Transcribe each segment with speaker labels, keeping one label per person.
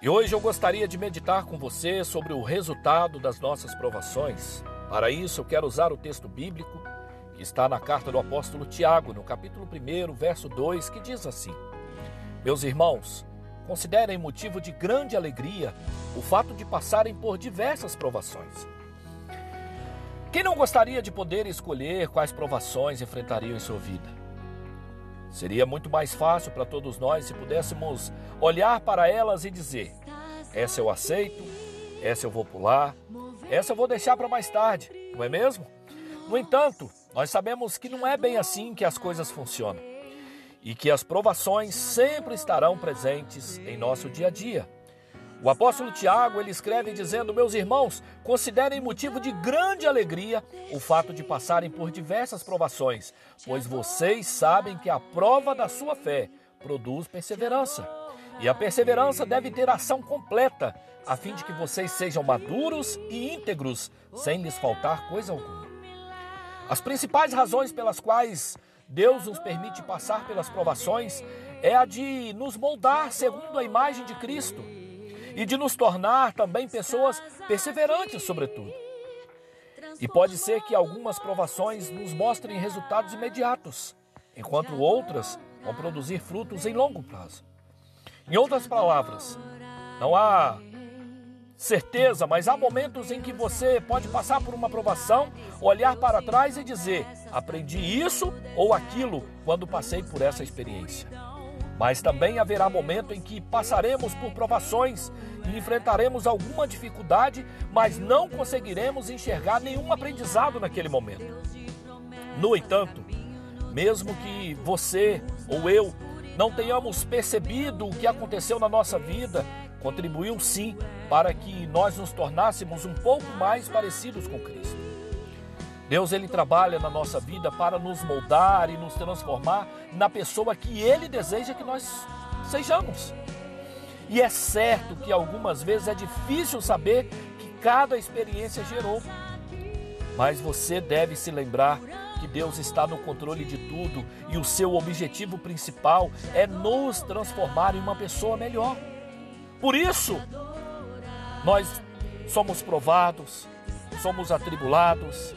Speaker 1: E hoje eu gostaria de meditar com você sobre o resultado das nossas provações. Para isso, eu quero usar o texto bíblico que está na carta do apóstolo Tiago, no capítulo 1, verso 2, que diz assim: Meus irmãos, considerem motivo de grande alegria o fato de passarem por diversas provações. Quem não gostaria de poder escolher quais provações enfrentariam em sua vida? Seria muito mais fácil para todos nós se pudéssemos olhar para elas e dizer: essa eu aceito, essa eu vou pular, essa eu vou deixar para mais tarde, não é mesmo? No entanto, nós sabemos que não é bem assim que as coisas funcionam e que as provações sempre estarão presentes em nosso dia a dia. O apóstolo Tiago, ele escreve dizendo: "Meus irmãos, considerem motivo de grande alegria o fato de passarem por diversas provações, pois vocês sabem que a prova da sua fé produz perseverança. E a perseverança deve ter ação completa, a fim de que vocês sejam maduros e íntegros, sem lhes faltar coisa alguma." As principais razões pelas quais Deus nos permite passar pelas provações é a de nos moldar segundo a imagem de Cristo e de nos tornar também pessoas perseverantes, sobretudo. E pode ser que algumas provações nos mostrem resultados imediatos, enquanto outras vão produzir frutos em longo prazo. Em outras palavras, não há certeza, mas há momentos em que você pode passar por uma provação, olhar para trás e dizer: aprendi isso ou aquilo quando passei por essa experiência. Mas também haverá momento em que passaremos por provações e enfrentaremos alguma dificuldade, mas não conseguiremos enxergar nenhum aprendizado naquele momento. No entanto, mesmo que você ou eu não tenhamos percebido o que aconteceu na nossa vida, contribuiu sim para que nós nos tornássemos um pouco mais parecidos com Cristo. Deus ele trabalha na nossa vida para nos moldar e nos transformar na pessoa que ele deseja que nós sejamos. E é certo que algumas vezes é difícil saber que cada experiência gerou. Mas você deve se lembrar que Deus está no controle de tudo e o seu objetivo principal é nos transformar em uma pessoa melhor. Por isso, nós somos provados, somos atribulados,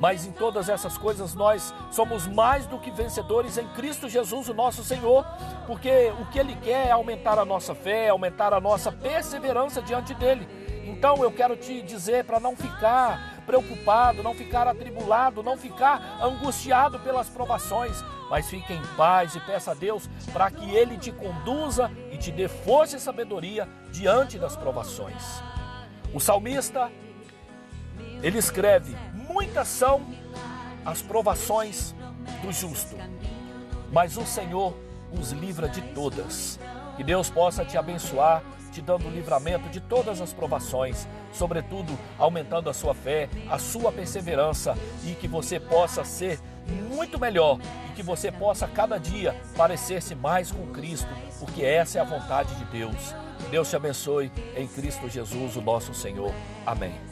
Speaker 1: mas em todas essas coisas nós somos mais do que vencedores em Cristo Jesus, o nosso Senhor, porque o que Ele quer é aumentar a nossa fé, aumentar a nossa perseverança diante dEle. Então eu quero te dizer para não ficar preocupado, não ficar atribulado, não ficar angustiado pelas provações, mas fique em paz e peça a Deus para que Ele te conduza e te dê força e sabedoria diante das provações. O salmista, ele escreve: Muitas são as provações do justo, mas o Senhor os livra de todas. Que Deus possa te abençoar, te dando livramento de todas as provações, sobretudo aumentando a sua fé, a sua perseverança e que você possa ser muito melhor e que você possa cada dia parecer-se mais com Cristo, porque essa é a vontade de Deus. Deus te abençoe em Cristo Jesus, o nosso Senhor. Amém.